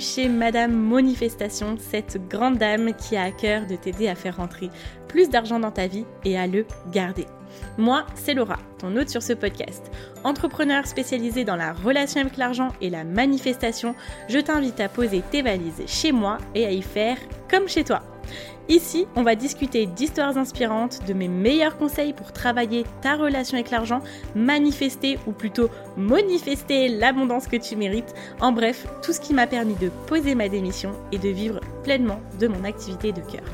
chez Madame Manifestation, cette grande dame qui a à cœur de t'aider à faire rentrer plus d'argent dans ta vie et à le garder. Moi, c'est Laura, ton hôte sur ce podcast. Entrepreneur spécialisé dans la relation avec l'argent et la manifestation, je t'invite à poser tes valises chez moi et à y faire comme chez toi. Ici, on va discuter d'histoires inspirantes, de mes meilleurs conseils pour travailler ta relation avec l'argent, manifester ou plutôt manifester l'abondance que tu mérites. En bref, tout ce qui m'a permis de poser ma démission et de vivre pleinement de mon activité de cœur.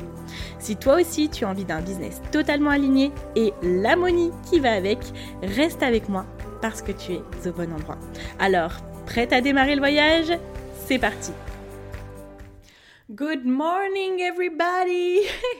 Si toi aussi tu as envie d'un business totalement aligné et l'harmonie qui va avec, reste avec moi parce que tu es au bon endroit. Alors, prête à démarrer le voyage? C'est parti Good morning everybody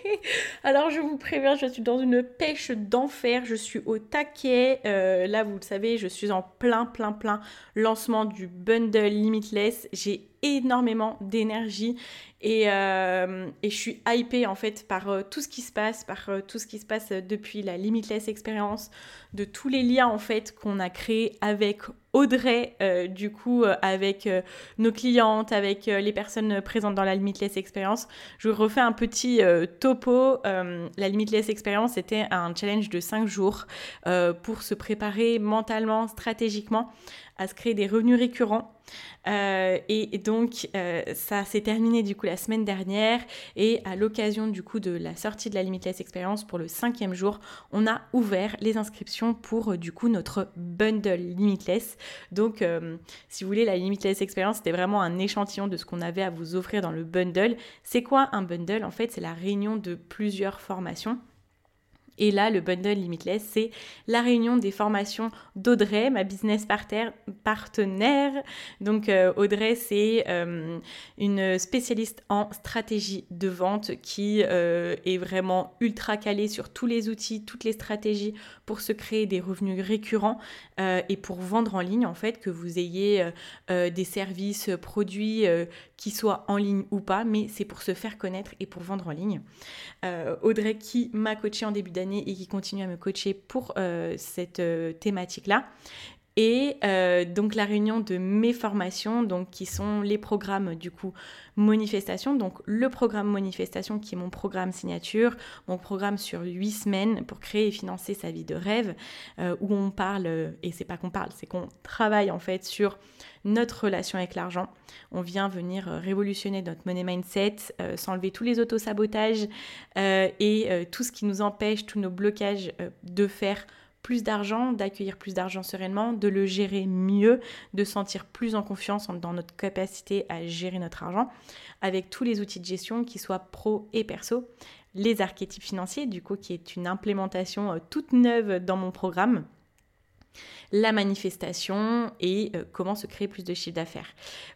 Alors je vous préviens, je suis dans une pêche d'enfer, je suis au taquet. Euh, là vous le savez, je suis en plein plein plein lancement du bundle Limitless. J'ai énormément d'énergie et, euh, et, je suis hypée en fait par euh, tout ce qui se passe, par tout ce qui se passe depuis la Limitless expérience, de tous les liens en fait qu'on a créés avec Audrey, du coup avec nos clientes, avec les personnes présentes dans la Limitless expérience. Je vous refais un petit topo. la Limitless expérience c'était un challenge de 5 jours pour se préparer mentalement, stratégiquement à se créer des revenus récurrents. Euh, et, donc, euh, ça s'est terminé du coup la semaine dernière. Et à l'occasion du coup de la sortie de la Limitless Experience pour le cinquième jour, on a ouvert les inscriptions pour euh, du coup notre bundle Limitless. Donc, si vous voulez, la Limitless Experience, c'était vraiment un échantillon de ce qu'on avait à vous offrir dans le bundle. C'est quoi un bundle? En fait, c'est la réunion de plusieurs formations. Et là, le bundle Limitless, c'est la réunion des formations d'Audrey, ma business partenaire. Donc euh, Audrey, c'est euh, une spécialiste en stratégie de vente qui euh, est vraiment ultra calée sur tous les outils, toutes les stratégies pour se créer des revenus récurrents et pour vendre en ligne, en fait, que vous ayez des services, produits qui soient en ligne ou pas, mais c'est pour se faire connaître et pour vendre en ligne. Audrey qui m'a coaché en début d'année et qui continue à me coacher pour euh, cette euh, thématique-là. Et euh, donc la réunion de mes formations, donc qui sont les programmes du coup manifestation, donc le programme manifestation qui est mon programme signature, mon programme sur huit semaines pour créer et financer sa vie de rêve, où on parle, et c'est pas qu'on parle, c'est qu'on travaille en fait sur notre relation avec l'argent. On vient venir euh, révolutionner notre money mindset, euh, s'enlever tous les autosabotages euh, et tout ce qui nous empêche, tous nos blocages de faire plus d'argent, d'accueillir plus d'argent sereinement, de le gérer mieux, de sentir plus en confiance dans notre capacité à gérer notre argent, avec tous les outils de gestion qui soient pro et perso, les archétypes financiers, du coup, qui est une implémentation toute neuve dans mon programme la manifestation et euh, comment se créer plus de chiffre d'affaires.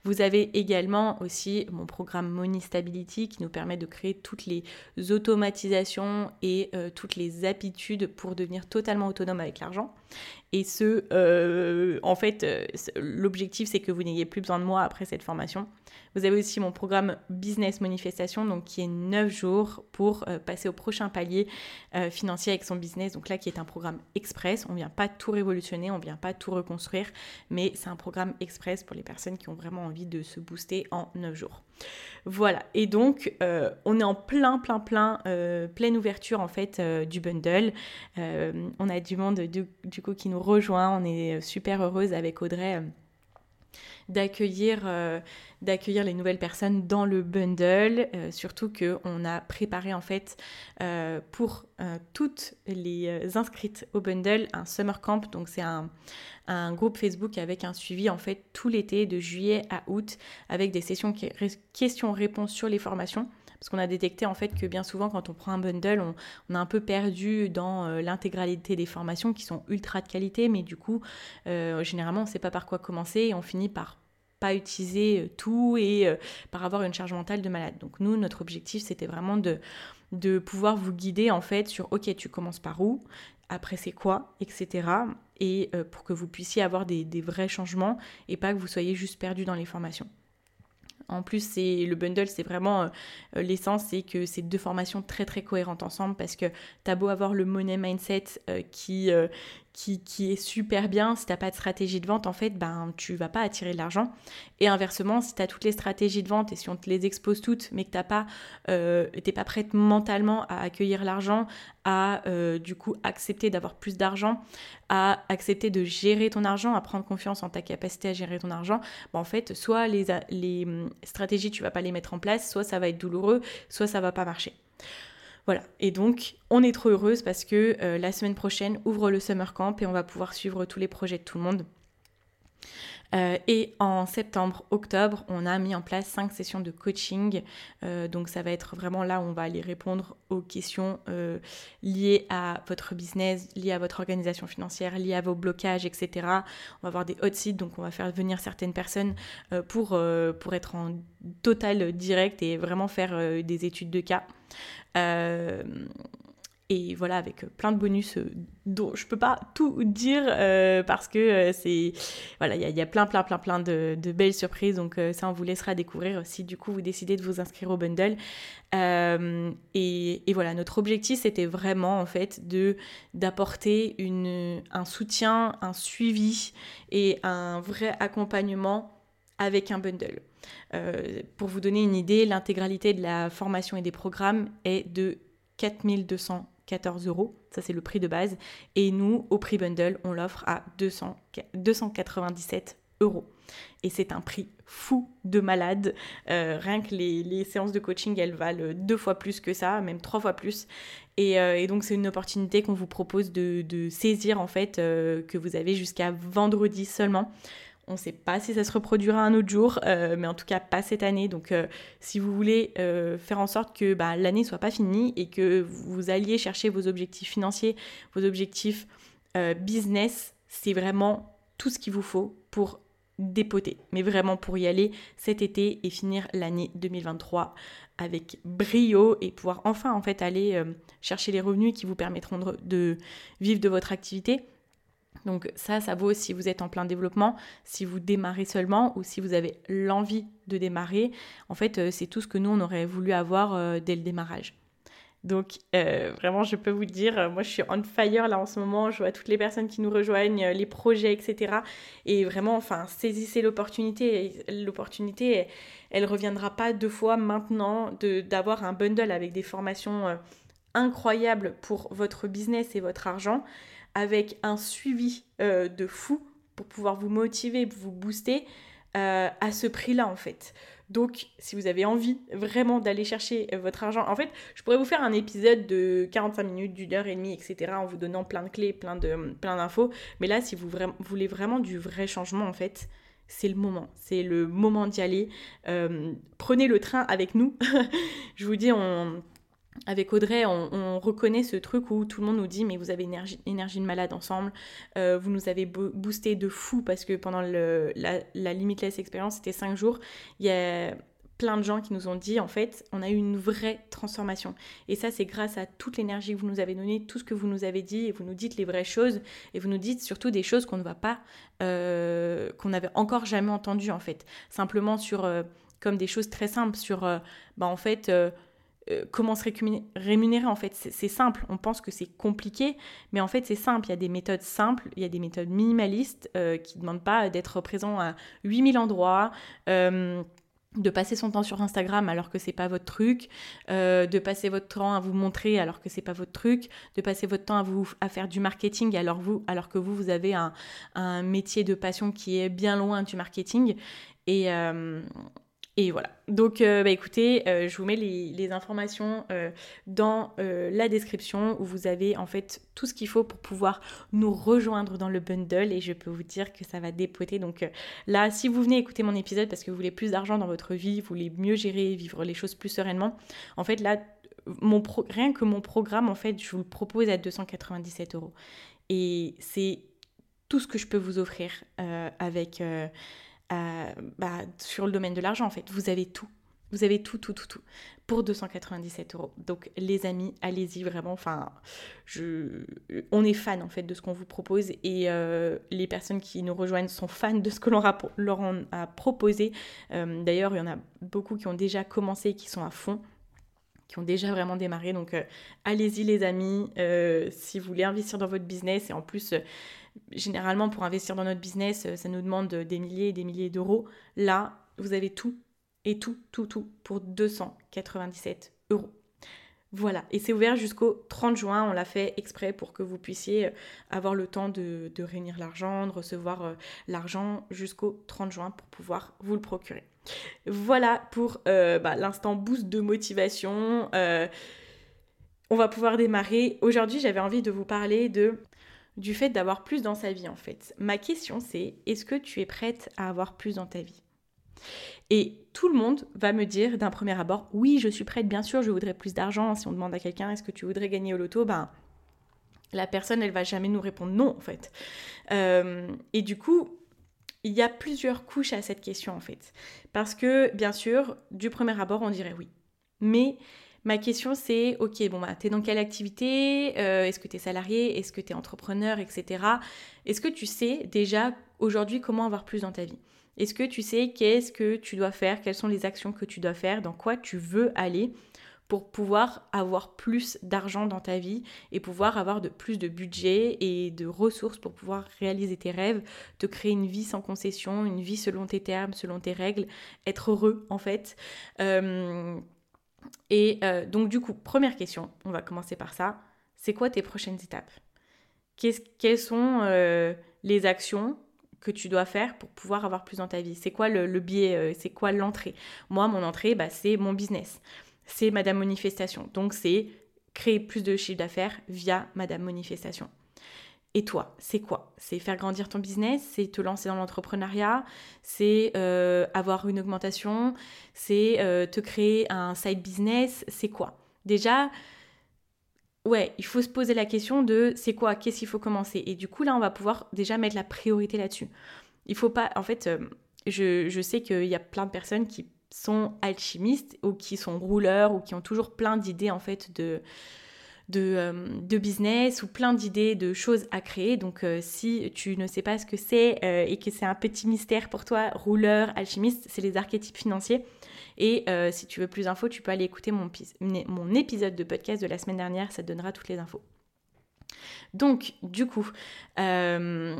Vous avez également aussi mon programme Money Stability qui nous permet de créer toutes les automatisations et euh, toutes les habitudes pour devenir totalement autonome avec l'argent. Et ce, euh, en fait, l'objectif c'est que vous n'ayez plus besoin de moi après cette formation. Vous avez aussi mon programme Business Manifestation, donc qui est 9 jours pour passer au prochain palier financier avec son business. Donc là, qui est un programme express. On ne vient pas tout révolutionner, on vient pas tout reconstruire, mais c'est un programme express pour les personnes qui ont vraiment envie de se booster en 9 jours. Voilà, et donc euh, on est en plein, plein, plein, euh, pleine ouverture en fait euh, du bundle. on a du monde du, du, coup qui nous rejoint, on est super heureuse avec Audrey d'accueillir euh, d'accueillir les nouvelles personnes dans le bundle, euh, surtout que on a préparé en fait euh, pour toutes les inscrites au bundle un summer camp, donc c'est un, un, groupe Facebook avec un suivi en fait tout l'été de juillet à août avec des sessions questions-réponses sur les formations parce qu'on a détecté en fait que bien souvent quand on prend un bundle, on, on a un peu perdu dans euh, l'intégralité des formations qui sont ultra de qualité, mais du coup, euh, généralement, on ne sait pas par quoi commencer et on finit par pas utiliser euh, tout et par avoir une charge mentale de malade. Donc nous, notre objectif, c'était vraiment de, pouvoir vous guider en fait sur, ok, tu commences par où, après c'est quoi, etc. Et pour que vous puissiez avoir des vrais changements et pas que vous soyez juste perdu dans les formations. En plus, c'est le bundle, c'est vraiment euh, euh, l'essence, c'est que c'est deux formations très très cohérentes ensemble parce que t'as beau avoir le money mindset euh, qui qui, est super bien. Si tu n'as pas de stratégie de vente, en fait, ben, tu vas pas attirer de l'argent. Et inversement, si tu as toutes les stratégies de vente et si on te les expose toutes, mais que tu n'es pas, euh, pas prête mentalement à accueillir l'argent, à euh, du coup accepter d'avoir plus d'argent, à accepter de gérer ton argent, à prendre confiance en ta capacité à gérer ton argent, ben, en fait, soit les, les hum, stratégies, tu vas pas les mettre en place, soit ça va être douloureux, soit ça va pas marcher. Voilà, et donc on est trop heureuse parce que euh, la semaine prochaine ouvre le summer camp et on va pouvoir suivre tous les projets de tout le monde. Euh, et en septembre, octobre, on a mis en place cinq sessions de coaching. Euh, donc ça va être vraiment là où on va aller répondre aux questions euh, liées à votre business, liées à votre organisation financière, liées à vos blocages, etc. On va avoir des hot sites, donc on va faire venir certaines personnes pour, pour être en total direct et vraiment faire des études de cas et voilà avec euh, plein de bonus euh, dont je peux pas tout dire euh, parce que c'est voilà il y, a plein plein plein plein de, belles surprises donc ça on vous laissera découvrir si du coup vous décidez de vous inscrire au bundle et, et, voilà notre objectif c'était vraiment en fait de d'apporter une un soutien un suivi et un vrai accompagnement avec un bundle. pour vous donner une idée, l'intégralité de la formation et des programmes est de 4200 14 euros, ça c'est le prix de base. Et nous, au prix bundle, on l'offre à 200, 297 euros. Et c'est un prix fou de malade. Euh, rien que les, séances de coaching, elles valent deux fois plus que ça, même trois fois plus. Et, euh, donc c'est une opportunité qu'on vous propose de, saisir en fait, euh, que vous avez jusqu'à vendredi seulement. On ne sait pas si ça se reproduira un autre jour, euh, mais en tout cas pas cette année. Donc euh, si vous voulez euh, faire en sorte que bah, l'année soit pas finie et que vous alliez chercher vos objectifs financiers, vos objectifs business, c'est vraiment tout ce qu'il vous faut pour dépoter, mais vraiment pour y aller cet été et finir l'année 2023 avec brio et pouvoir enfin en fait aller chercher les revenus qui vous permettront de vivre de votre activité donc ça, ça vaut si vous êtes en plein développement, si vous démarrez seulement ou si vous avez l'envie de démarrer. En fait, euh, c'est tout ce que nous, on aurait voulu avoir euh, dès le démarrage. Donc euh, vraiment, je peux vous dire, moi je suis on fire là en ce moment, je vois toutes les personnes qui nous rejoignent, les projets, etc. Et vraiment, enfin, saisissez l'opportunité. L'opportunité, elle, ne reviendra pas deux fois maintenant d'avoir un bundle avec des formations incroyables pour votre business et votre argent avec un suivi euh, de fou pour pouvoir vous motiver, vous booster euh, à ce prix-là en fait. Donc, si vous avez envie vraiment d'aller chercher euh, votre argent, en fait, je pourrais vous faire un épisode de 45 minutes, d'une heure et demie, etc., en vous donnant plein de clés, plein de plein d'infos. Mais là, si vous voulez vraiment du vrai changement, en fait, c'est le moment. C'est le moment d'y aller. prenez le train avec nous. je vous dis, on, avec Audrey, on, reconnaît ce truc où tout le monde nous dit mais vous avez énergie, énergie de malade ensemble, euh, vous nous avez boosté de fou parce que pendant la limitless expérience, c'était 5 jours, il y a plein de gens qui nous ont dit en fait on a eu une vraie transformation. Et ça c'est grâce à toute l'énergie que vous nous avez donnée tout ce que vous nous avez dit et vous nous dites les vraies choses et vous nous dites surtout des choses qu'on ne va pas euh, qu'on n'avait encore jamais entendues en fait. Simplement sur euh, comme des choses très simples sur bah en fait euh, comment se rémunérer en fait. C'est simple. On pense que c'est compliqué mais en fait c'est simple. Il y a des méthodes simples il y a des méthodes minimalistes euh, qui ne demandent pas d'être présent à 8000 endroits euh, de passer son temps sur Instagram alors que c'est pas votre truc, de passer votre temps à vous montrer alors que c'est pas votre truc, de passer votre temps à vous à faire du marketing alors vous alors que vous vous avez un, un métier de passion qui est bien loin du marketing. Et et voilà. Donc, euh, bah, écoutez, euh, je vous mets les, informations euh, dans la description où vous avez en fait tout ce qu'il faut pour pouvoir nous rejoindre dans le bundle et je peux vous dire que ça va dépoter. Donc là, si vous venez écouter mon épisode parce que vous voulez plus d'argent dans votre vie, vous voulez mieux gérer, vivre les choses plus sereinement, en fait là, rien que mon programme, en fait, je vous le propose à 297 euros. Et c'est tout ce que je peux vous offrir avec bah, sur le domaine de l'argent en fait. Vous avez tout. Vous avez tout, tout, tout, tout pour 297 euros. Donc les amis, allez-y vraiment. Enfin, je, on est fan en fait de ce qu'on vous propose et euh, les personnes qui nous rejoignent sont fans de ce que l'on leur a proposé. Euh, d'ailleurs, il y en a beaucoup qui ont déjà commencé et qui sont à fond. qui ont déjà vraiment démarré. Donc allez-y les amis, si vous voulez investir dans votre business et en plus généralement pour investir dans notre business, ça nous demande des milliers et des milliers d'euros. Là, vous avez tout et tout, tout, tout pour 297 euros. Voilà, et c'est ouvert jusqu'au 30 juin. On l'a fait exprès pour que vous puissiez euh, avoir le temps de, réunir l'argent, de recevoir euh, l'argent jusqu'au 30 juin pour pouvoir vous le procurer. Voilà pour euh, bah, l'instant boost de motivation. on va pouvoir démarrer. Aujourd'hui, j'avais envie de vous parler de du fait d'avoir plus dans sa vie en fait. Ma question c'est est-ce que tu es prête à avoir plus dans ta vie? Et tout le monde va me dire d'un premier abord, oui, je suis prête, bien sûr, je voudrais plus d'argent. Si on demande à quelqu'un, est-ce que tu voudrais gagner au loto? Ben, la personne, elle va jamais nous répondre non, en fait. Euh, et du coup, il y a plusieurs couches à cette question, en fait. Parce que, bien sûr, du premier abord, on dirait oui. Mais ma question, c'est, ok, bon, bah, t'es dans quelle activité? Euh, Est-ce que tu es salarié? Est-ce que tu es entrepreneur, etc. Est-ce que tu sais déjà aujourd'hui comment avoir plus dans ta vie? Est-ce que tu sais qu'est-ce que tu dois faire, quelles sont les actions que tu dois faire, dans quoi tu veux aller pour pouvoir avoir plus d'argent dans ta vie et pouvoir avoir de plus de budget et de ressources pour pouvoir réaliser tes rêves, te créer une vie sans concession, une vie selon tes termes, selon tes règles, être heureux en fait? Euh, et euh, donc du coup, première question, on va commencer par ça. C'est quoi tes prochaines étapes? Quelles sont euh, les actions que tu dois faire pour pouvoir avoir plus dans ta vie? C'est quoi le, biais euh, C'est quoi l'entrée? Moi, mon entrée, bah, c'est mon business. C'est Madame Manifestation. Donc, c'est créer plus de chiffre d'affaires via Madame Manifestation. Et toi, c'est quoi? C'est faire grandir ton business, c'est te lancer dans l'entrepreneuriat, c'est euh, avoir une augmentation, c'est euh, te créer un side business, c'est quoi? Déjà, ouais, il faut se poser la question de c'est quoi, qu'est-ce qu'il faut commencer? Et du coup, là, on va pouvoir déjà mettre la priorité là-dessus. Il faut pas, en fait, euh, je, je, sais qu'il y a plein de personnes qui sont alchimistes ou qui sont rouleurs ou qui ont toujours plein d'idées, en fait, de, de, euh, de, business ou plein d'idées de choses à créer. Donc euh, si tu ne sais pas ce que c'est et que c'est un petit mystère pour toi, rouleur, alchimiste, c'est les archétypes financiers. Et euh, si tu veux plus d'infos, tu peux aller écouter mon, mon épisode de podcast de la semaine dernière, ça te donnera toutes les infos. Donc, du coup, euh,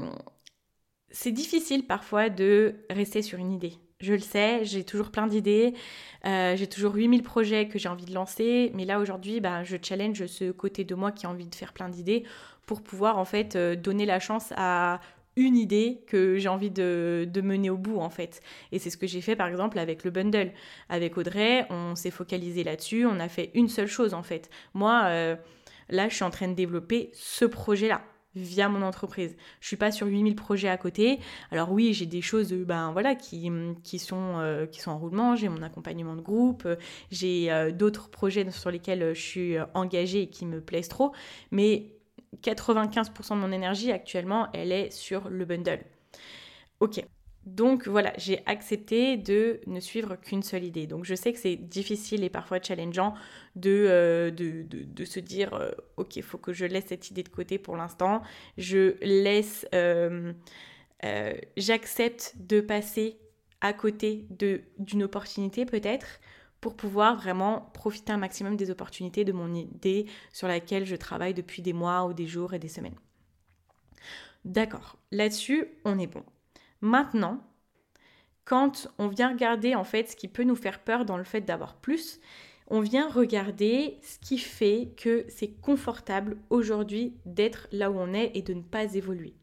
c'est difficile parfois de rester sur une idée. Je le sais, j'ai toujours plein d'idées, euh, j'ai toujours 8000 projets que j'ai envie de lancer, mais là aujourd'hui, bah, je challenge ce côté de moi qui a envie de faire plein d'idées pour pouvoir en fait donner la chance à une idée que j'ai envie de, mener au bout en fait. Et c'est ce que j'ai fait par exemple avec le bundle. Avec Audrey, on s'est focalisé là-dessus, on a fait une seule chose en fait. Moi, euh, là, je suis en train de développer ce projet-là via mon entreprise. Je suis pas sur 8000 projets à côté. Alors oui, j'ai des choses ben voilà qui, qui sont euh, qui sont en roulement, j'ai mon accompagnement de groupe, j'ai euh, d'autres projets sur lesquels je suis engagée et qui me plaisent trop, mais 95% de mon énergie actuellement, elle est sur le bundle. Ok. Donc voilà, j'ai accepté de ne suivre qu'une seule idée. Donc je sais que c'est difficile et parfois challengeant de, euh, se dire, euh, ok, il faut que je laisse cette idée de côté pour l'instant. Je laisse, euh, j'accepte de passer à côté d'une opportunité peut-être pour pouvoir vraiment profiter un maximum des opportunités de mon idée sur laquelle je travaille depuis des mois ou des jours et des semaines. D'accord, là-dessus, on est bon. Maintenant, quand on vient regarder en fait ce qui peut nous faire peur dans le fait d'avoir plus, on vient regarder ce qui fait que c'est confortable aujourd'hui d'être là où on est et de ne pas évoluer.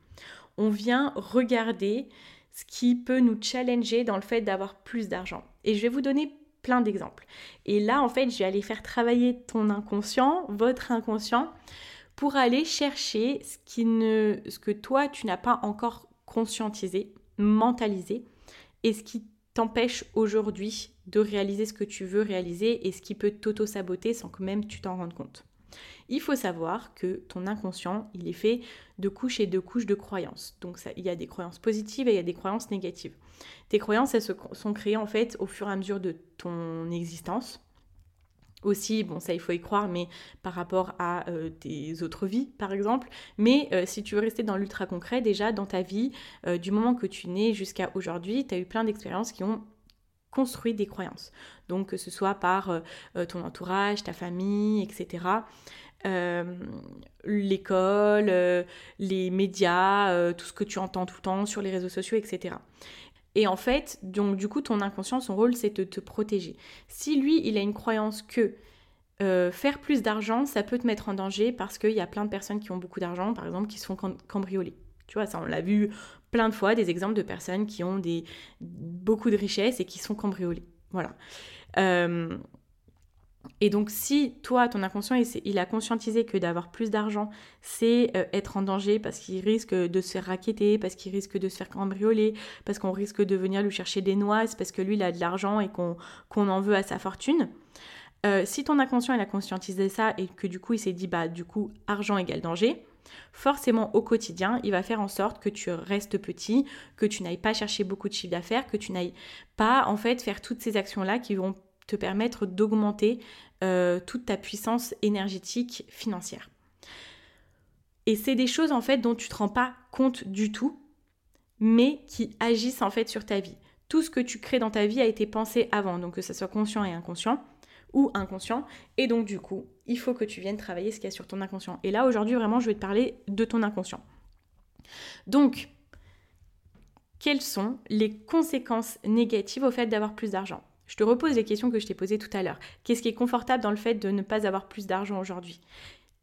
On vient regarder ce qui peut nous challenger dans le fait d'avoir plus d'argent. Et je vais vous donner plein d'exemples. Et là, en fait, je vais aller faire travailler ton inconscient, votre inconscient, pour aller chercher ce, qui ne, ce que toi, tu n'as pas encore conscientisé, mentalisé, et ce qui t'empêche aujourd'hui de réaliser ce que tu veux réaliser et ce qui peut t'auto-saboter sans que même tu t'en rendes compte. Il faut savoir que ton inconscient, il est fait de couches et de couches de croyances. Donc il y a des croyances positives et il y a des croyances négatives. Tes croyances, elles sont créées en fait au fur et à mesure de ton existence. Aussi, bon ça il faut y croire, mais par rapport à euh, tes autres vies par exemple. Mais euh, si tu veux rester dans l'ultra concret, déjà dans ta vie, euh, du moment que tu nais jusqu'à aujourd'hui, tu as eu plein d'expériences qui ont construit des croyances. Donc que ce soit par euh, ton entourage, ta famille, etc. l'école, les médias, tout ce que tu entends tout le temps sur les réseaux sociaux, etc. Et en fait, donc du coup, ton inconscient, son rôle, c'est de te protéger. Si lui, il a une croyance que euh, faire plus d'argent, ça peut te mettre en danger parce qu'il y a plein de personnes qui ont beaucoup d'argent, par exemple, qui se font cambrioler. Tu vois, ça, on l'a vu plein de fois, des exemples de personnes qui ont des, beaucoup de richesses et qui sont cambriolées. Voilà. Euh, et donc, si toi, ton inconscient, il, a conscientisé que d'avoir plus d'argent, c'est euh, être en danger parce qu'il risque de se faire raqueter, parce qu'il risque de se faire cambrioler, parce qu'on risque de venir lui chercher des noises, parce que lui, il a de l'argent et qu'on en veut à sa fortune, euh, si ton inconscient il a conscientisé ça et que du coup il s'est dit bah du coup argent égale danger, forcément au quotidien il va faire en sorte que tu restes petit, que tu n'ailles pas chercher beaucoup de chiffre d'affaires, que tu n'ailles pas en fait faire toutes ces actions là qui vont te permettre d'augmenter euh, toute ta puissance énergétique financière. Et c'est des choses en fait dont tu te rends pas compte du tout, mais qui agissent en fait sur ta vie. Tout ce que tu crées dans ta vie a été pensé avant, donc que ce soit conscient et inconscient ou inconscient. Et donc du coup, il faut que tu viennes travailler ce qu'il y a sur ton inconscient. Et là, aujourd'hui, vraiment, je vais te parler de ton inconscient. Donc, quelles sont les conséquences négatives au fait d'avoir plus d'argent? Je te repose les questions que je t'ai posées tout à l'heure. Qu'est-ce qui est confortable dans le fait de ne pas avoir plus d'argent aujourd'hui?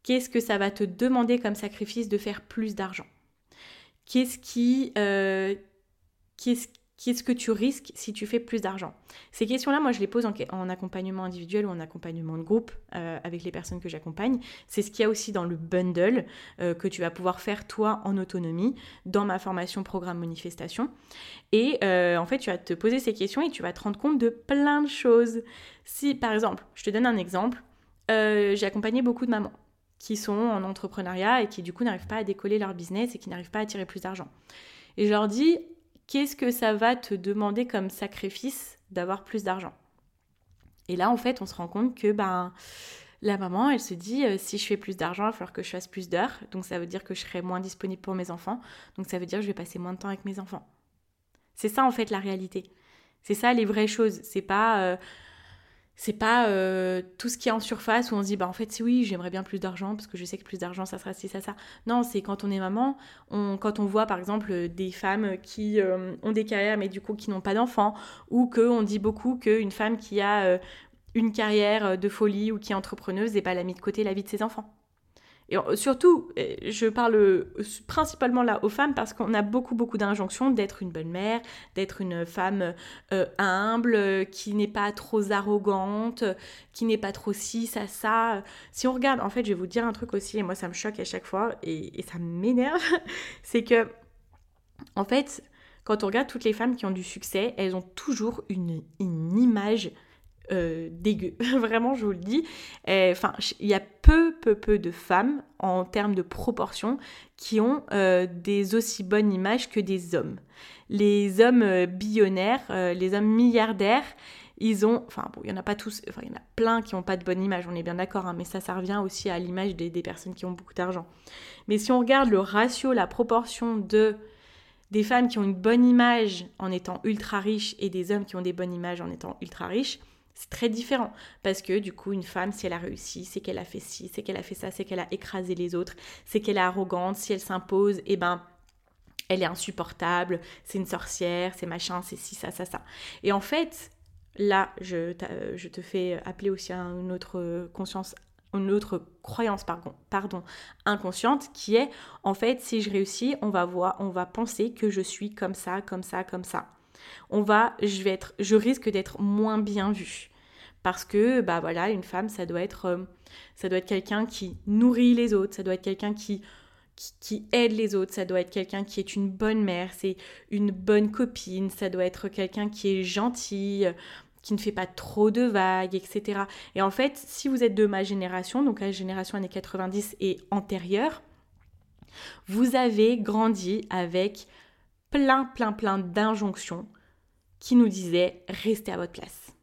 Qu'est-ce que ça va te demander comme sacrifice de faire plus d'argent? Qu'est-ce qui... Euh, qu'est-ce Qu'est-ce que tu risques si tu fais plus d'argent Ces questions-là, moi, je les pose en, accompagnement individuel ou en accompagnement de groupe euh, avec les personnes que j'accompagne. C'est ce qu'il y a aussi dans le bundle euh, que tu vas pouvoir faire toi en autonomie dans ma formation programme manifestation. Et euh, en fait, tu vas te poser ces questions et tu vas te rendre compte de plein de choses. Si, par exemple, je te donne un exemple, j'ai accompagné beaucoup de mamans qui sont en entrepreneuriat et qui du coup n'arrivent pas à décoller leur business et qui n'arrivent pas à tirer plus d'argent. Et je leur dis, qu'est-ce que ça va te demander comme sacrifice d'avoir plus d'argent? Et là, en fait, on se rend compte que ben, la maman, elle se dit, euh, si je fais plus d'argent, il va falloir que je fasse plus d'heures. Donc ça veut dire que je serai moins disponible pour mes enfants. Donc ça veut dire que je vais passer moins de temps avec mes enfants. C'est ça, en fait, la réalité. C'est ça les vraies choses. C'est pas... Euh, c'est pas euh, tout ce qui est en surface où on se dit bah en fait oui j'aimerais bien plus d'argent parce que je sais que plus d'argent ça sera ci ça ça. Non c'est quand on est maman on, quand on voit par exemple des femmes qui euh, ont des carrières mais du coup qui n'ont pas d'enfants ou que on dit beaucoup qu'une femme qui a euh, une carrière de folie ou qui est entrepreneuse n'est pas la mise de côté la vie de ses enfants et surtout, je parle euh, principalement là aux femmes parce qu'on a beaucoup, beaucoup d'injonctions d'être une bonne mère, d'être une femme euh, humble, qui n'est pas trop arrogante, qui n'est pas trop ci, ça, ça. Si on regarde, en fait, je vais vous dire un truc aussi, et moi ça me choque à chaque fois, et, ça m'énerve, c'est que, en fait, quand on regarde toutes les femmes qui ont du succès, elles ont toujours une, une image euh, dégueu. Vraiment, je vous le dis. Enfin, il y a peu, peu, peu de femmes en termes de proportion qui ont euh, des aussi bonnes images que des hommes. Les hommes euh, billionnaires, les hommes milliardaires, ils ont, enfin bon, il y en a pas tous, enfin il y en a plein qui n'ont pas de bonne image, on est bien d'accord, hein, mais ça, ça revient aussi à l'image des, des, personnes qui ont beaucoup d'argent. Mais si on regarde le ratio, la proportion de des femmes qui ont une bonne image en étant ultra riches et des hommes qui ont des bonnes images en étant ultra riches, c'est très différent parce que du coup, une femme, si elle a réussi, c'est qu'elle a fait ci, c'est qu'elle a fait ça, c'est qu'elle a écrasé les autres, c'est qu'elle est arrogante, si elle s'impose, eh ben, elle est insupportable, c'est une sorcière, c'est machin, c'est ci, ça, ça, ça. Et en fait, là, je, je te fais appeler aussi à une autre conscience une autre croyance pardon, pardon, inconsciente qui est en fait si je réussis on va voir on va penser que je suis comme ça comme ça comme ça on va, je vais être, je risque d'être moins bien vue. Parce que, bah voilà, une femme, ça doit être, euh, ça doit être quelqu'un qui nourrit les autres, ça doit être quelqu'un qui, qui, aide les autres, ça doit être quelqu'un qui est une bonne mère, c'est une bonne copine, ça doit être quelqu'un qui est gentil, qui ne fait pas trop de vagues, etc. Et en fait, si vous êtes de ma génération, donc la génération années 90 et antérieure, vous avez grandi avec plein, plein, plein d'injonctions qui nous disait restez à votre place.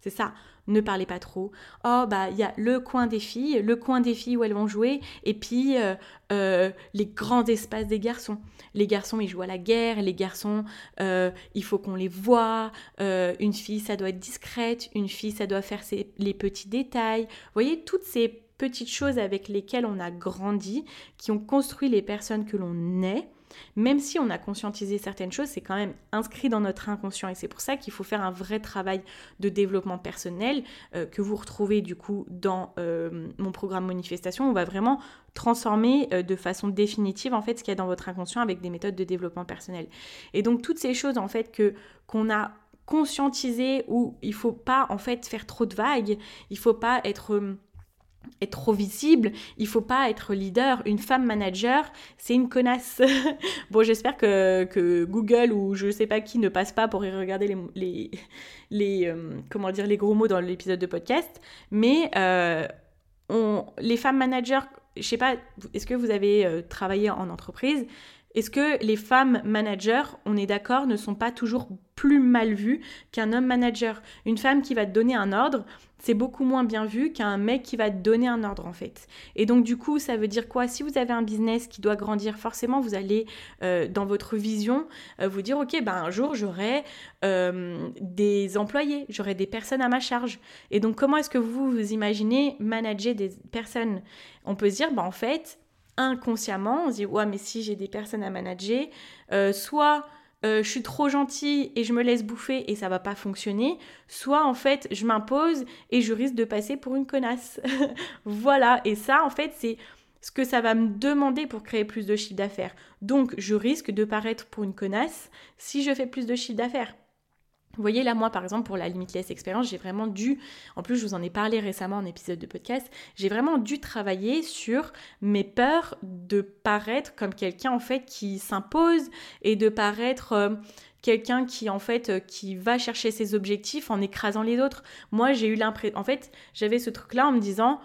C'est ça, ne parlez pas trop. Oh, bah, il y a le coin des filles, le coin des filles où elles vont jouer, et puis euh, euh, les grands espaces des garçons. Les garçons, ils jouent à la guerre, les garçons, euh, il faut qu'on les voit. une fille, ça doit être discrète, une fille, ça doit faire les petits détails. Vous voyez, toutes ces petites choses avec lesquelles on a grandi, qui ont construit les personnes que l'on est même si on a conscientisé certaines choses, c'est quand même inscrit dans notre inconscient. Et c'est pour ça qu'il faut faire un vrai travail de développement personnel euh, que vous retrouvez du coup dans euh, mon programme manifestation. On va vraiment transformer euh, de façon définitive en fait ce qu'il y a dans votre inconscient avec des méthodes de développement personnel. Et donc toutes ces choses en fait que qu'on a conscientisées où il faut pas en fait faire trop de vagues, il faut pas être être trop visible, il faut pas être leader. Une femme manager, c'est une connasse. bon, j'espère que, Google ou je sais pas qui ne passe pas pour y regarder les, les, euh, comment dire, les gros mots dans l'épisode de podcast. Mais euh, on, les femmes managers, je sais pas, est-ce que vous avez euh, travaillé en entreprise? Est-ce que les femmes managers, on est d'accord, ne sont pas toujours plus mal vues qu'un homme manager? Une femme qui va te donner un ordre, c'est beaucoup moins bien vu qu'un mec qui va te donner un ordre en fait. Et donc du coup, ça veut dire quoi? Si vous avez un business qui doit grandir, forcément, vous allez euh, dans votre vision euh, vous dire, ok, ben un jour j'aurai euh, des employés, j'aurai des personnes à ma charge. Et donc comment est-ce que vous vous imaginez manager des personnes? On peut se dire, ben en fait, inconsciemment, on se dit ouais mais si j'ai des personnes à manager, euh, soit euh, je suis trop gentille et je me laisse bouffer et ça va pas fonctionner, soit en fait je m'impose et je risque de passer pour une connasse. voilà, et ça en fait c'est ce que ça va me demander pour créer plus de chiffre d'affaires. Donc je risque de paraître pour une connasse si je fais plus de chiffre d'affaires. Vous voyez, là, moi, par exemple, pour la Limitless Experience, j'ai vraiment dû, en plus, je vous en ai parlé récemment en épisode de podcast, j'ai vraiment dû travailler sur mes peurs de paraître comme quelqu'un, en fait, qui s'impose et de paraître... Euh, quelqu'un qui en fait euh, qui va chercher ses objectifs en écrasant les autres. Moi, j'ai eu l'impression en fait, j'avais ce truc là en me disant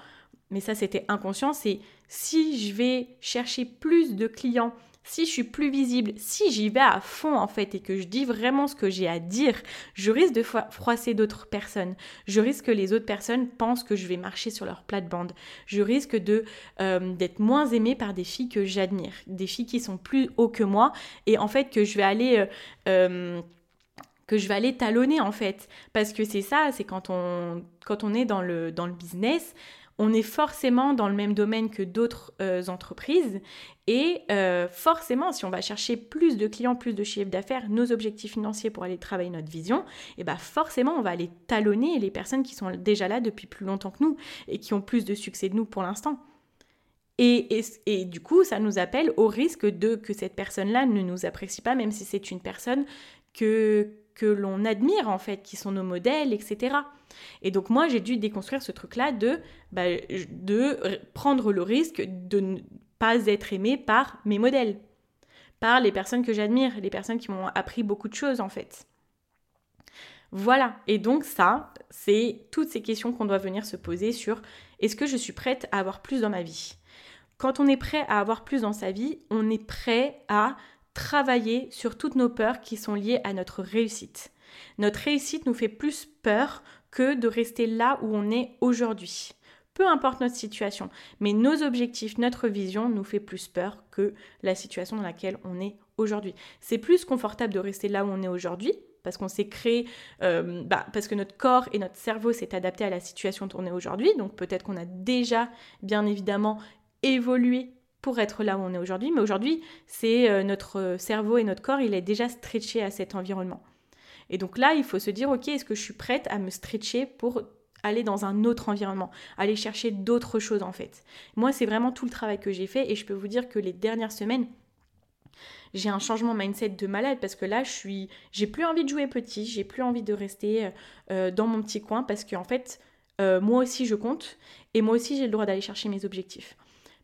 mais ça c'était inconscient, c'est si je vais chercher plus de clients si je suis plus visible, si j'y vais à fond en fait et que je dis vraiment ce que j'ai à dire, je risque de froisser d'autres personnes. Je risque que les autres personnes pensent que je vais marcher sur leur plate-bande. Je risque de euh, d'être moins aimée par des filles que j'admire, des filles qui sont plus haut que moi et en fait que je vais aller euh, euh, que je vais aller talonner en fait parce que c'est ça c'est quand on quand on est dans le dans le business on est forcément dans le même domaine que d'autres euh, entreprises et euh, forcément, si on va chercher plus de clients, plus de chiffre d'affaires, nos objectifs financiers pour aller travailler notre vision, et eh ben forcément, on va aller talonner les personnes qui sont déjà là depuis plus longtemps que nous et qui ont plus de succès que nous pour l'instant. Et, et, du coup, ça nous appelle au risque de que cette personne-là ne nous apprécie pas, même si c'est une personne que, que l'on admire en fait, qui sont nos modèles, etc. Et donc moi, j'ai dû déconstruire ce truc-là de, bah, de prendre le risque de ne pas être aimé par mes modèles, par les personnes que j'admire, les personnes qui m'ont appris beaucoup de choses en fait. Voilà, et donc ça, c'est toutes ces questions qu'on doit venir se poser sur est-ce que je suis prête à avoir plus dans ma vie? Quand on est prêt à avoir plus dans sa vie, on est prêt à travailler sur toutes nos peurs qui sont liées à notre réussite. Notre réussite nous fait plus peur que de rester là où on est aujourd'hui. Peu importe notre situation, mais nos objectifs, notre vision nous fait plus peur que la situation dans laquelle on est aujourd'hui. C'est plus confortable de rester là où on est aujourd'hui, parce qu'on s'est créé, euh, bah, parce que notre corps et notre cerveau s'est adapté à la situation est aujourd'hui. Donc peut-être qu'on a déjà, bien évidemment, évolué pour être là où on est aujourd'hui, mais aujourd'hui, c'est euh, notre cerveau et notre corps, il est déjà stretché à cet environnement. Et donc là, il faut se dire, ok, est-ce que je suis prête à me stretcher pour aller dans un autre environnement, aller chercher d'autres choses en fait? Moi, c'est vraiment tout le travail que j'ai fait et je peux vous dire que les dernières semaines, j'ai un changement mindset de malade parce que là, je suis, j'ai plus envie de jouer petit, j'ai plus envie de rester euh, dans mon petit coin parce qu'en fait, euh, moi aussi je compte et moi aussi j'ai le droit d'aller chercher mes objectifs.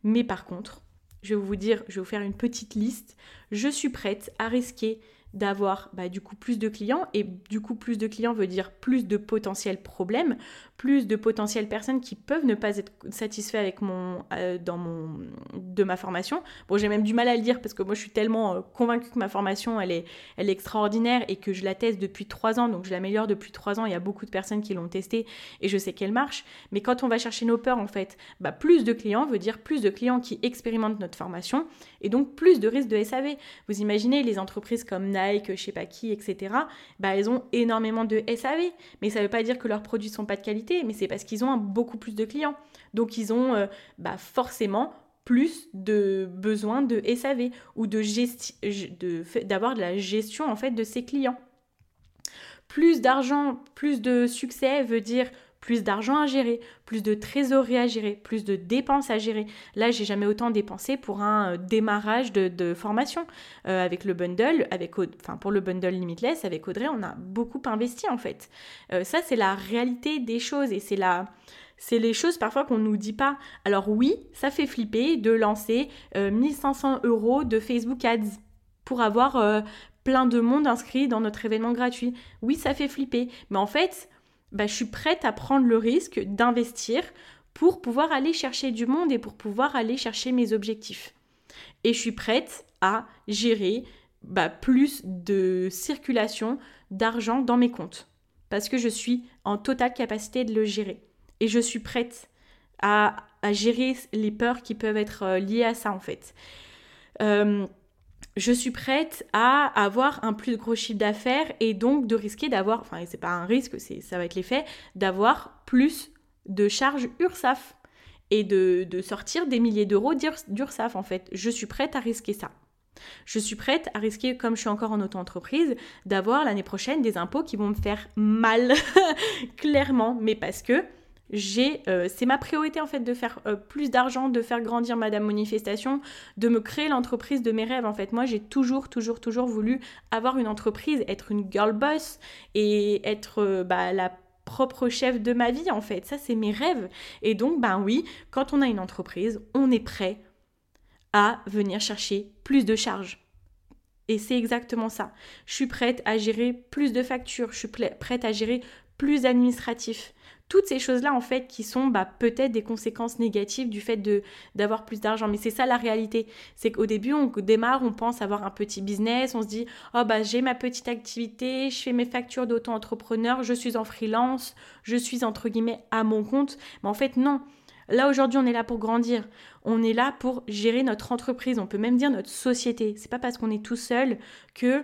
Mais par contre, je vais vous dire, je vais vous faire une petite liste. Je suis prête à risquer d'avoir bah, du coup plus de clients et du coup plus de clients veut dire plus de potentiels problèmes, plus de potentielles personnes qui peuvent ne pas être satisfaits avec mon, euh, dans mon, de ma formation. Bon, j'ai même du mal à le dire parce que moi je suis tellement euh, convaincue que ma formation elle est, elle extraordinaire et que je la teste depuis trois ans, donc je l'améliore depuis trois ans. Il y a beaucoup de personnes qui l'ont testée et je sais qu'elle marche. Mais quand on va chercher nos peurs en fait, bah, plus de clients veut dire plus de clients qui expérimentent notre formation et donc plus de risques de SAV. Vous imaginez les entreprises comme Nike, je sais pas qui, etc. Bah, elles ont énormément de SAV, mais ça ne veut pas dire que leurs produits sont pas de qualité, mais c'est parce qu'ils ont beaucoup plus de clients. Donc ils ont euh, bah, forcément plus de besoin de SAV ou de d'avoir de, la gestion en fait de ses clients. Plus d'argent, plus de succès veut dire plus d'argent à gérer, plus de trésorerie à gérer, plus de dépenses à gérer. Là, j'ai jamais autant dépensé pour un euh, démarrage de, formation. Euh, avec le bundle, avec, enfin pour le bundle Limitless, avec Audrey, on a beaucoup investi en fait. Euh, ça, c'est la réalité des choses et c'est la, c'est les choses parfois qu'on ne nous dit pas. Alors oui, ça fait flipper de lancer 1500 euros de Facebook Ads pour avoir plein de monde inscrit dans notre événement gratuit. Oui, ça fait flipper. Mais en fait, bah, je suis prête à prendre le risque d'investir pour pouvoir aller chercher du monde et pour pouvoir aller chercher mes objectifs. Et je suis prête à gérer bah, plus de circulation d'argent dans mes comptes parce que je suis en totale capacité de le gérer. Et je suis prête à, gérer les peurs qui peuvent être euh, liées à ça en fait. Euh, je suis prête à avoir un plus gros chiffre d'affaires et donc de risquer d'avoir, enfin c'est pas un risque, c'est ça va être l'effet, d'avoir plus de charges URSAF et de, de sortir des milliers d'euros d'URSAF en fait. Je suis prête à risquer ça. Je suis prête à risquer, comme je suis encore en auto-entreprise, d'avoir l'année prochaine des impôts qui vont me faire mal, clairement, mais parce que euh, c'est ma priorité en fait de faire euh, plus d'argent, de faire grandir Madame Manifestation, de me créer l'entreprise de mes rêves. En fait, moi, j'ai toujours, toujours, toujours voulu avoir une entreprise, être une girl boss et être euh, bah, la propre chef de ma vie en fait. Ça, c'est mes rêves. Et donc, ben oui, quand on a une entreprise, on est prêt à venir chercher plus de charges. Et c'est exactement ça. Je suis prête à gérer plus de factures, je suis prête à gérer plus d'administratifs toutes ces choses-là, en fait, qui sont bah, peut-être des conséquences négatives du fait de, d'avoir plus d'argent. Mais c'est ça la réalité. C'est qu'au début, on démarre, on pense avoir un petit business, on se dit, oh bah j'ai ma petite activité, je fais mes factures d'auto-entrepreneur, je suis en freelance, je suis entre guillemets à mon compte. Mais en fait, non. Là aujourd'hui, on est là pour grandir. On est là pour gérer notre entreprise. On peut même dire notre société. C'est pas parce qu'on est tout seul que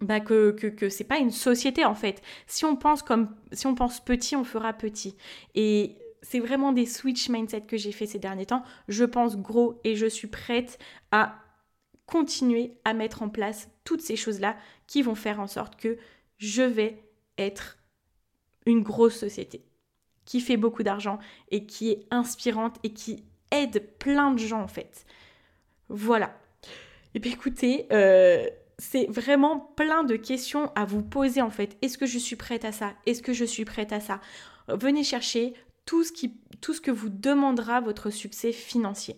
bah que, c'est pas une société en fait. Si on pense comme si on pense petit, on fera petit. Et c'est vraiment des switch mindset que j'ai fait ces derniers temps. Je pense gros et je suis prête à continuer à mettre en place toutes ces choses-là qui vont faire en sorte que je vais être une grosse société qui fait beaucoup d'argent et qui est inspirante et qui aide plein de gens en fait. Voilà. Et bien écoutez, euh, c'est vraiment plein de questions à vous poser en fait. Est-ce que je suis prête à ça? Est-ce que je suis prête à ça? Venez chercher tout ce, que vous demandera votre succès financier.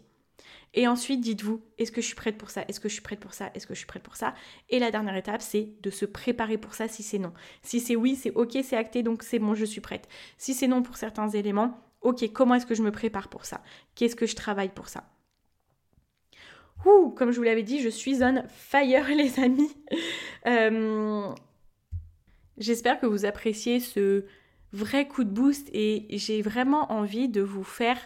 Et ensuite, dites-vous, est-ce que je suis prête pour ça? Est-ce que je suis prête pour ça? Est-ce que je suis prête pour ça? Et la dernière étape, c'est de se préparer pour ça si c'est non. Si c'est oui, c'est ok, c'est acté, donc c'est bon, je suis prête. Si c'est non pour certains éléments, ok, comment est-ce que je me prépare pour ça? Qu'est-ce que je travaille pour ça? Comme je vous l'avais dit, je suis on fire, les amis. Euh, j'espère que vous appréciez ce vrai coup de boost et j'ai vraiment envie de vous faire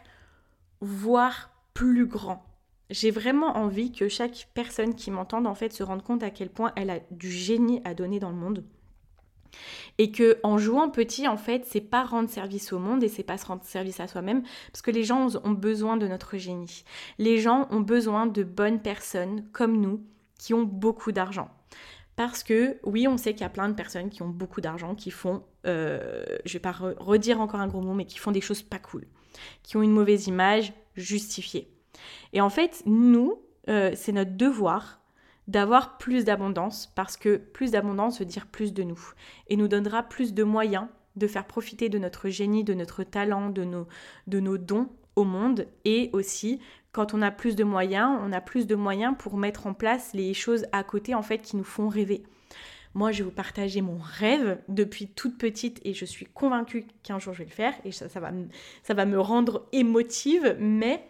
voir plus grand. J'ai vraiment envie que chaque personne qui m'entende en fait se rende compte à quel point elle a du génie à donner dans le monde et que en jouant petit en fait c'est pas rendre service au monde et c'est pas se rendre service à soi-même parce que les gens ont besoin de notre génie. Les gens ont besoin de bonnes personnes comme nous qui ont beaucoup d'argent. Parce que oui on sait qu'il y a plein de personnes qui ont beaucoup d'argent qui font euh, je vais pas redire encore un gros mot mais qui font des choses pas cool. Qui ont une mauvaise image justifiée. Et en fait nous euh, c'est notre devoir d'avoir plus d'abondance parce que plus d'abondance veut dire plus de nous et nous donnera plus de moyens de faire profiter de notre génie, de notre talent, de nos, de nos dons au monde et aussi quand on a plus de moyens, on a plus de moyens pour mettre en place les choses à côté en fait qui nous font rêver. Moi, je vais vous partager mon rêve depuis toute petite et je suis convaincue qu'un jour je vais le faire et ça, va, ça va me rendre émotive, mais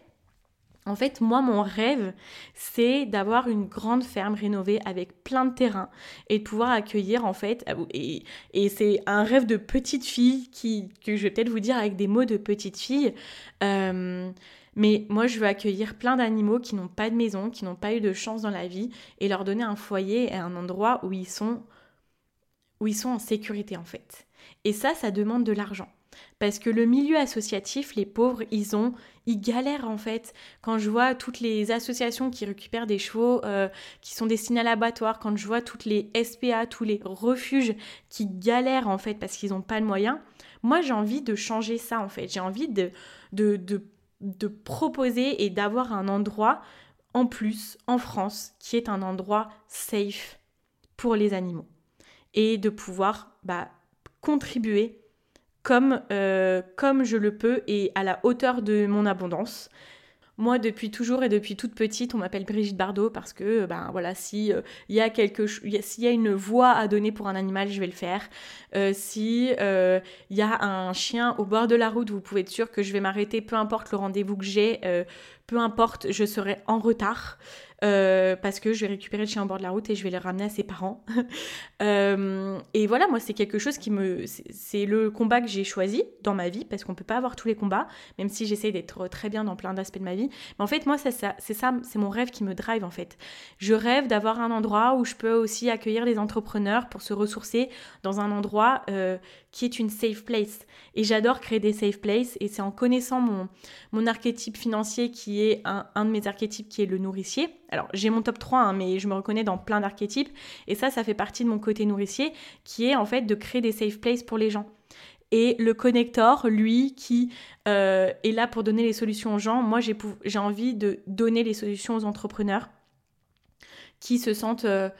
en fait, moi, mon rêve, c'est d'avoir une grande ferme rénovée avec plein de terrain et de pouvoir accueillir, en fait, et, et c'est un rêve de petite fille qui, que je vais peut-être vous dire avec des mots de petite fille. Euh, mais moi, je veux accueillir plein d'animaux qui n'ont pas de maison, qui n'ont pas eu de chance dans la vie et leur donner un foyer et un endroit où ils sont, où ils sont en sécurité, en fait. Et ça, ça demande de l'argent. Parce que le milieu associatif, les pauvres, ils ont, ils galèrent en fait. Quand je vois toutes les associations qui récupèrent des chevaux euh, qui sont destinés à l'abattoir, quand je vois toutes les SPA, tous les refuges qui galèrent en fait parce qu'ils n'ont pas de moyens, moi j'ai envie de changer ça en fait. J'ai envie de, de, de, de proposer et d'avoir un endroit en plus en France qui est un endroit safe pour les animaux et de pouvoir bah, contribuer comme, euh, comme je le peux et à la hauteur de mon abondance. Moi, depuis toujours et depuis toute petite, on m'appelle Brigitte Bardot parce que, ben voilà, si il euh, y a quelque, s'il y a une voix à donner pour un animal, je vais le faire. Euh, si il y a un chien au bord de la route, vous pouvez être sûr que je vais m'arrêter, peu importe le rendez-vous que j'ai, peu importe, je serai en retard. Euh, parce que je vais récupérer le chien au bord de la route et je vais le ramener à ses parents. Euh, et voilà, moi, c'est quelque chose qui me. C'est le combat que j'ai choisi dans ma vie, parce qu'on peut pas avoir tous les combats, même si j'essaie d'être très bien dans plein d'aspects de ma vie. Mais en fait, moi, c'est ça, c'est mon rêve qui me drive, en fait. Je rêve d'avoir un endroit où je peux aussi accueillir les entrepreneurs pour se ressourcer dans un endroit euh, qui est une safe place. Et j'adore créer des safe places, et c'est en connaissant mon, mon archétype financier qui un de mes archétypes qui est le nourricier alors j'ai mon top 3, hein, mais je me reconnais dans plein d'archétypes. Et ça, ça fait partie de mon côté nourricier, qui est en fait de créer des safe places pour les gens. Et le connector, lui, qui euh, est là pour donner les solutions aux gens, moi j'ai envie de donner les solutions aux entrepreneurs qui se sentent... Euh,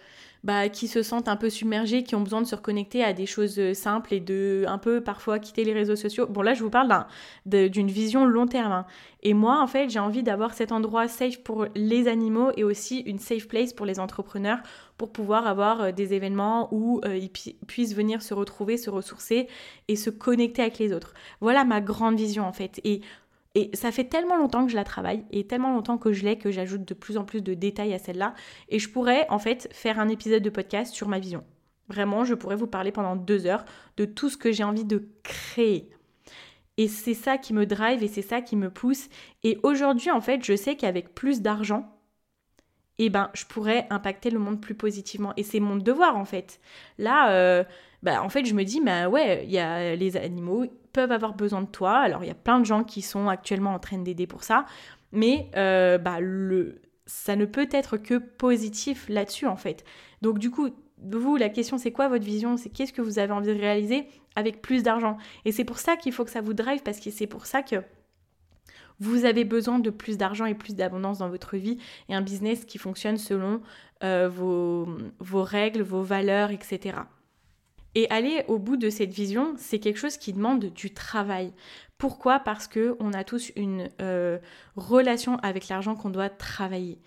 bah, qui se sentent un peu submergés, qui ont besoin de se reconnecter à des choses euh, simples et de un peu parfois quitter les réseaux sociaux. Bon là je vous parle d'une vision long terme. Hein. Et moi en fait j'ai envie d'avoir cet endroit safe pour les animaux et aussi une safe place pour les entrepreneurs pour pouvoir avoir euh, des événements où euh, ils puissent venir se retrouver, se ressourcer et se connecter avec les autres. Voilà ma grande vision en fait. Et et ça fait tellement longtemps que je la travaille et tellement longtemps que je l'ai que j'ajoute de plus en plus de détails à celle-là. Et je pourrais en fait faire un épisode de podcast sur ma vision. Vraiment, je pourrais vous parler pendant deux heures de tout ce que j'ai envie de créer. Et c'est ça qui me drive et c'est ça qui me pousse. Et aujourd'hui, en fait, je sais qu'avec plus d'argent, eh ben, je pourrais impacter le monde plus positivement. Et c'est mon devoir, en fait. Là, euh, bah, en fait, je me dis, bah ouais, y a les animaux, peuvent avoir besoin de toi. Alors, il y a plein de gens qui sont actuellement en train d'aider pour ça, mais euh, bah, le, ça ne peut être que positif là-dessus, en fait. Donc, du coup, vous, la question, c'est quoi votre vision? C'est qu'est-ce que vous avez envie de réaliser avec plus d'argent? Et c'est pour ça qu'il faut que ça vous drive, parce que c'est pour ça que vous avez besoin de plus d'argent et plus d'abondance dans votre vie et un business qui fonctionne selon euh, vos règles, vos valeurs, etc. Et aller au bout de cette vision, c'est quelque chose qui demande du travail. Pourquoi? Parce que on a tous une euh, relation avec l'argent qu'on doit travailler.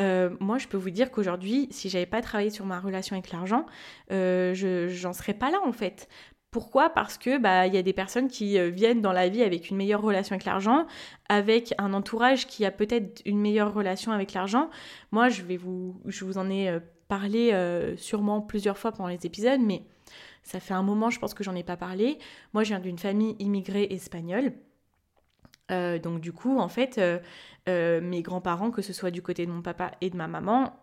Euh, moi, je peux vous dire qu'aujourd'hui, si j'avais pas travaillé sur ma relation avec l'argent, euh, je j'en serais pas là en fait. Pourquoi? Parce que bah il y a des personnes qui viennent dans la vie avec une meilleure relation avec l'argent, avec un entourage qui a peut-être une meilleure relation avec l'argent. Moi, je vais vous je vous en ai parlé sûrement plusieurs fois pendant les épisodes, mais ça fait un moment, je pense que j'en ai pas parlé. Moi, je viens d'une famille immigrée espagnole. Euh, donc du coup, en fait, euh, euh, mes grands-parents, que ce soit du côté de mon papa et de ma maman,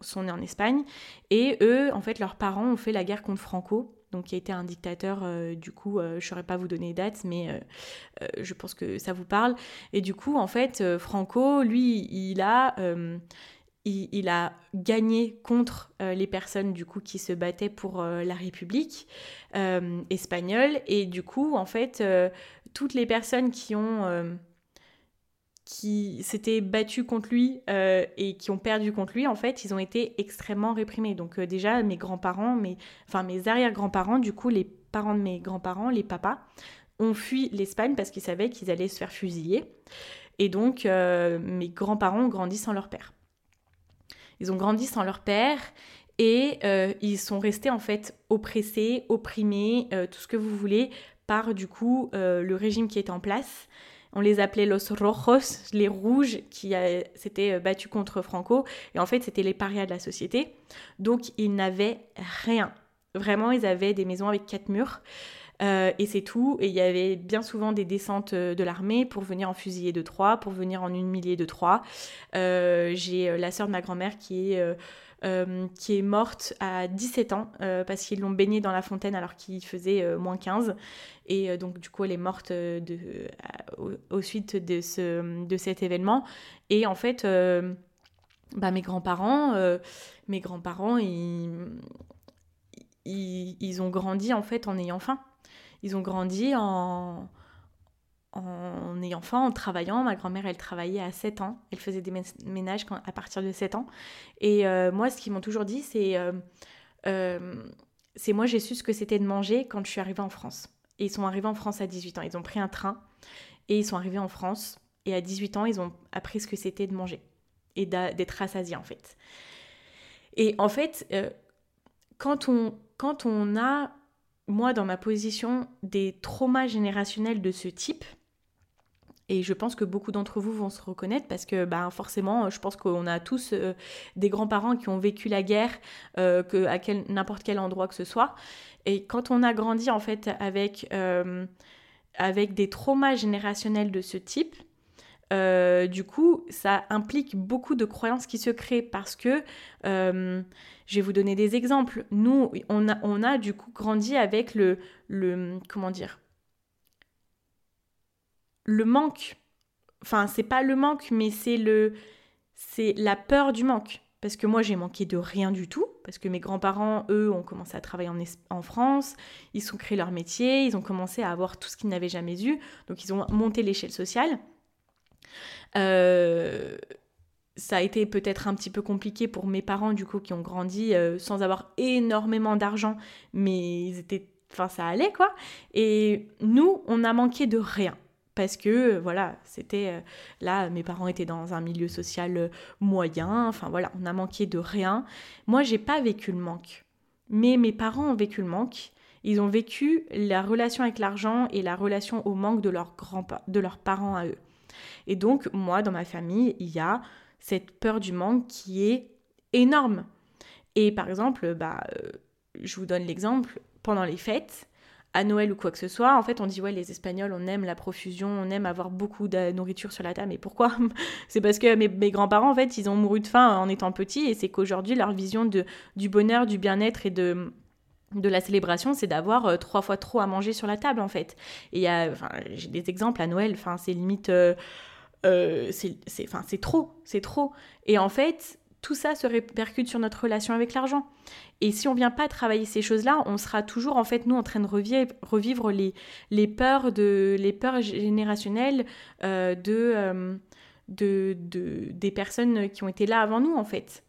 sont nés en Espagne. Et eux, en fait, leurs parents ont fait la guerre contre Franco, donc qui a été un dictateur, du coup, je ne saurais pas vous donner les dates, mais je pense que ça vous parle. Et du coup, en fait, Franco, lui, il a il, a gagné contre euh, les personnes du coup qui se battaient pour euh, la République euh, espagnole. Et du coup en fait toutes les personnes qui ont qui s'étaient battues contre lui et qui ont perdu contre lui en fait ils ont été extrêmement réprimés. Donc déjà mes grands-parents mes enfin mes arrière-grands-parents du coup les parents de mes grands-parents les papas ont fui l'Espagne parce qu'ils savaient qu'ils allaient se faire fusiller. Et donc, mes grands-parents ont grandi sans leur père. Ils ont grandi sans leur père et ils sont restés en fait oppressés, opprimés, tout ce que vous voulez, par du coup le régime qui est en place. On les appelait los rojos, les rouges, qui s'étaient battus contre Franco. Et en fait, c'était les parias de la société. Donc, ils n'avaient rien. Vraiment, ils avaient des maisons avec quatre murs. Euh, et c'est tout. Et il y avait bien souvent des descentes euh, de l'armée pour venir en fusiller de Troyes, pour venir en millier de Troyes. Euh, j'ai la sœur de ma grand-mère qui est... qui est morte à 17 ans parce qu'ils l'ont baignée dans la fontaine alors qu'il faisait moins 15. Et donc, du coup, elle est morte de, au, suite de, ce, de cet événement. Et en fait, bah, mes grands-parents, mes grands-parents, ils, ils, ils, ont grandi en fait en ayant faim. Ils ont grandi en, ayant faim, en travaillant. Ma grand-mère, elle travaillait à 7 ans. Elle faisait des ménages à partir de 7 ans. Et euh, moi, ce qu'ils m'ont toujours dit, c'est... Euh, euh, moi, j'ai su ce que c'était de manger quand je suis arrivée en France. Et ils sont arrivés en France à 18 ans. Ils ont pris un train et ils sont arrivés en France. Et à 18 ans, ils ont appris ce que c'était de manger et d'être rassasiés, en fait. Et en fait, quand, on, quand on a moi, dans ma position, des traumas générationnels de ce type, et je pense que beaucoup d'entre vous vont se reconnaître parce que bah, forcément, je pense qu'on a tous euh, des grands-parents qui ont vécu la guerre euh, à n'importe quel endroit que ce soit. Et quand on a grandi en fait avec, euh, avec des traumas générationnels de ce type, euh, du coup, ça implique beaucoup de croyances qui se créent parce que, euh, je vais vous donner des exemples. Nous, on a, on a du coup grandi avec le, le comment dire, le manque. Enfin, c'est pas le manque, mais c'est le, c'est la peur du manque. Parce que moi, j'ai manqué de rien du tout, parce que mes grands-parents, eux, ont commencé à travailler en, France, ils ont créé leur métier, ils ont commencé à avoir tout ce qu'ils n'avaient jamais eu, donc ils ont monté l'échelle sociale. Euh, ça a été peut-être un petit peu compliqué pour mes parents, du coup, qui ont grandi euh, sans avoir énormément d'argent, mais ils étaient. Enfin, ça allait, quoi. Et nous, on a manqué de rien. Parce que, voilà, c'était. Euh, là, mes parents étaient dans un milieu social moyen. Enfin, voilà, on a manqué de rien. Moi, j'ai pas vécu le manque. Mais mes parents ont vécu le manque. Ils ont vécu la relation avec l'argent et la relation au manque de, leurs de leurs parents à eux. Et donc, moi, dans ma famille, il y a cette peur du manque qui est énorme. Et par exemple, bah, euh, je vous donne l'exemple, pendant les fêtes, à Noël ou quoi que ce soit, en fait, on dit ouais, les Espagnols, on aime la profusion, on aime avoir beaucoup de nourriture sur la table. Mais pourquoi? C'est parce que mes, grands-parents, en fait, ils ont mouru de faim en étant petits, et c'est qu'aujourd'hui, leur vision de, du bonheur, du bien-être et de de la célébration, c'est d'avoir euh, trois fois trop à manger sur la table en fait. Et j'ai des exemples à Noël, enfin c'est limite, euh, euh, c'est trop, c'est trop. Et en fait, tout ça se répercute sur notre relation avec l'argent. Et si on vient pas travailler ces choses-là, on sera toujours en fait nous en train de revivre, les, les peurs de les peurs générationnelles de, de, de, des personnes qui ont été là avant nous en fait.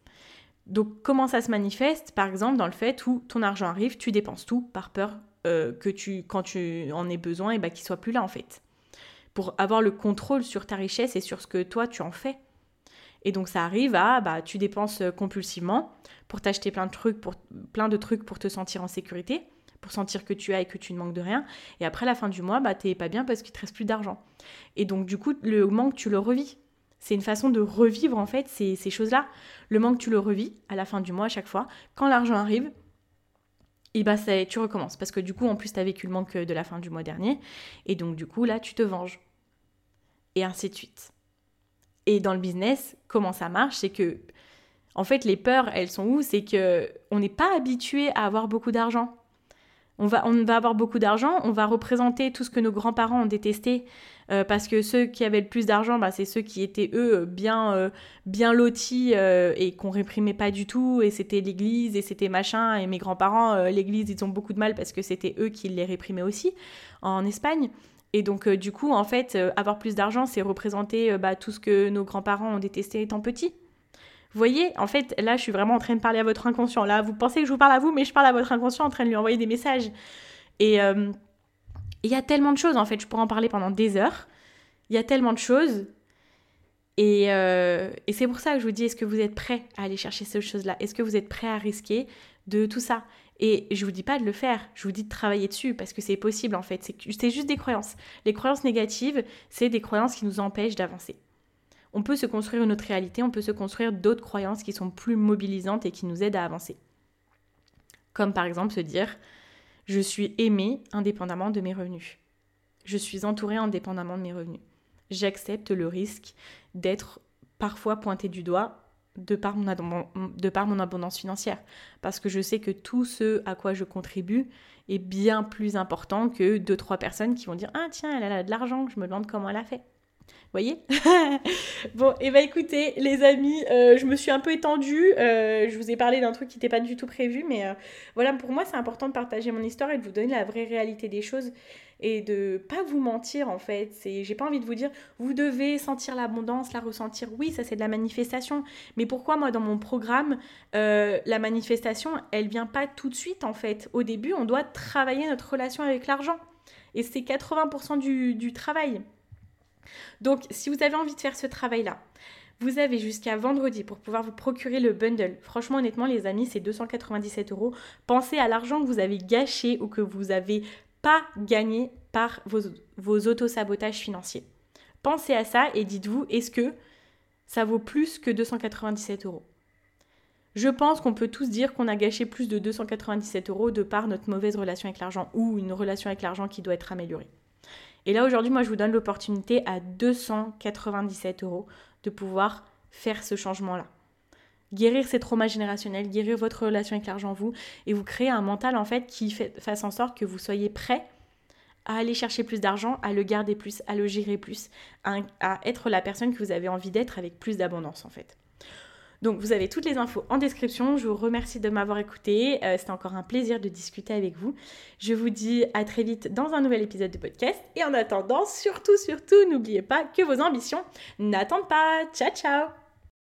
Donc comment ça se manifeste? Par exemple dans le fait où ton argent arrive, tu dépenses tout par peur euh, que tu, quand tu en aies besoin, et bah, qu'il soit plus là en fait. Pour avoir le contrôle sur ta richesse et sur ce que toi tu en fais. Et donc ça arrive à, bah, tu dépenses euh, compulsivement pour t'acheter plein de trucs, pour te sentir en sécurité, pour sentir que tu as et que tu ne manques de rien. Et après la fin du mois, bah t'es pas bien parce qu'il te reste plus d'argent. Et donc du coup le manque tu le revis. C'est une façon de revivre en fait ces, choses-là. Le manque, tu le revis à la fin du mois à chaque fois. Quand l'argent arrive, et bah tu recommences. Parce que du coup, en plus, tu as vécu le manque de la fin du mois dernier. Et donc, du coup, là, tu te venges. Et ainsi de suite. Et dans le business, comment ça marche C'est que, en fait, les peurs, elles sont où? C'est que on n'est pas habitué à avoir beaucoup d'argent. On va, on va avoir beaucoup d'argent, on va représenter tout ce que nos grands-parents ont détesté, euh, parce que ceux qui avaient le plus d'argent, bah, c'est ceux qui étaient, eux, bien, euh, bien lotis euh, et qu'on réprimait pas du tout, et c'était l'église, et c'était machin, et mes grands-parents, l'église, ils ont beaucoup de mal parce que c'était eux qui les réprimaient aussi, en Espagne. Et donc, du coup, en fait, avoir plus d'argent, c'est représenter bah, tout ce que nos grands-parents ont détesté étant petits. Vous voyez, en fait, là, je suis vraiment en train de parler à votre inconscient. Là, vous pensez que je vous parle à vous, mais je parle à votre inconscient en train de lui envoyer des messages. Et euh, il y a tellement de choses, en fait, je pourrais en parler pendant des heures. Il y a tellement de choses. Et, euh, et c'est pour ça que je vous dis, est-ce que vous êtes prêt à aller chercher ces choses-là? Est-ce que vous êtes prêt à risquer de tout ça? Et je vous dis pas de le faire, je vous dis de travailler dessus parce que c'est possible en fait. C'est juste des croyances. Les croyances négatives, c'est des croyances qui nous empêchent d'avancer. On peut se construire une autre réalité, on peut se construire d'autres croyances qui sont plus mobilisantes et qui nous aident à avancer. Comme par exemple se dire je suis aimé indépendamment de mes revenus. Je suis entouré indépendamment de mes revenus. J'accepte le risque d'être parfois pointé du doigt de par, mon abondance financière. Parce que je sais que tout ce à quoi je contribue est bien plus important que deux, trois personnes qui vont dire Ah, tiens, elle a de l'argent, je me demande comment elle a fait voyez? Bon, et eh ben, écoutez, les amis, euh, je me suis un peu étendue. Euh, je vous ai parlé d'un truc qui n'était pas du tout prévu, mais euh, voilà, pour moi, c'est important de partager mon histoire et de vous donner la vraie réalité des choses et de pas vous mentir en fait. C'est, j'ai pas envie de vous dire, vous devez sentir l'abondance, la ressentir. Oui, ça c'est de la manifestation. Mais pourquoi moi dans mon programme, la manifestation, elle vient pas tout de suite en fait? Au début, on doit travailler notre relation avec l'argent. Et c'est 80% du, du travail. Donc, si vous avez envie de faire ce travail-là, vous avez jusqu'à vendredi pour pouvoir vous procurer le bundle. Franchement, honnêtement, les amis, c'est 297 euros. Pensez à l'argent que vous avez gâché ou que vous n'avez pas gagné par vos, vos autosabotages financiers. Pensez à ça et dites-vous, est-ce que ça vaut plus que 297 euros? Je pense qu'on peut tous dire qu'on a gâché plus de 297 euros de par notre mauvaise relation avec l'argent ou une relation avec l'argent qui doit être améliorée. Et là, aujourd'hui, moi, je vous donne l'opportunité à 297 euros de pouvoir faire ce changement-là. Guérir ces traumas générationnels, guérir votre relation avec l'argent, vous, et vous créer un mental, en fait, qui fasse en sorte que vous soyez prêt à aller chercher plus d'argent, à le garder plus, à le gérer plus, à être la personne que vous avez envie d'être avec plus d'abondance, en fait. Donc vous avez toutes les infos en description. Je vous remercie de m'avoir écouté. Euh, C'était encore un plaisir de discuter avec vous. Je vous dis à très vite dans un nouvel épisode de podcast. Et en attendant, surtout, surtout, n'oubliez pas que vos ambitions n'attendent pas. Ciao, ciao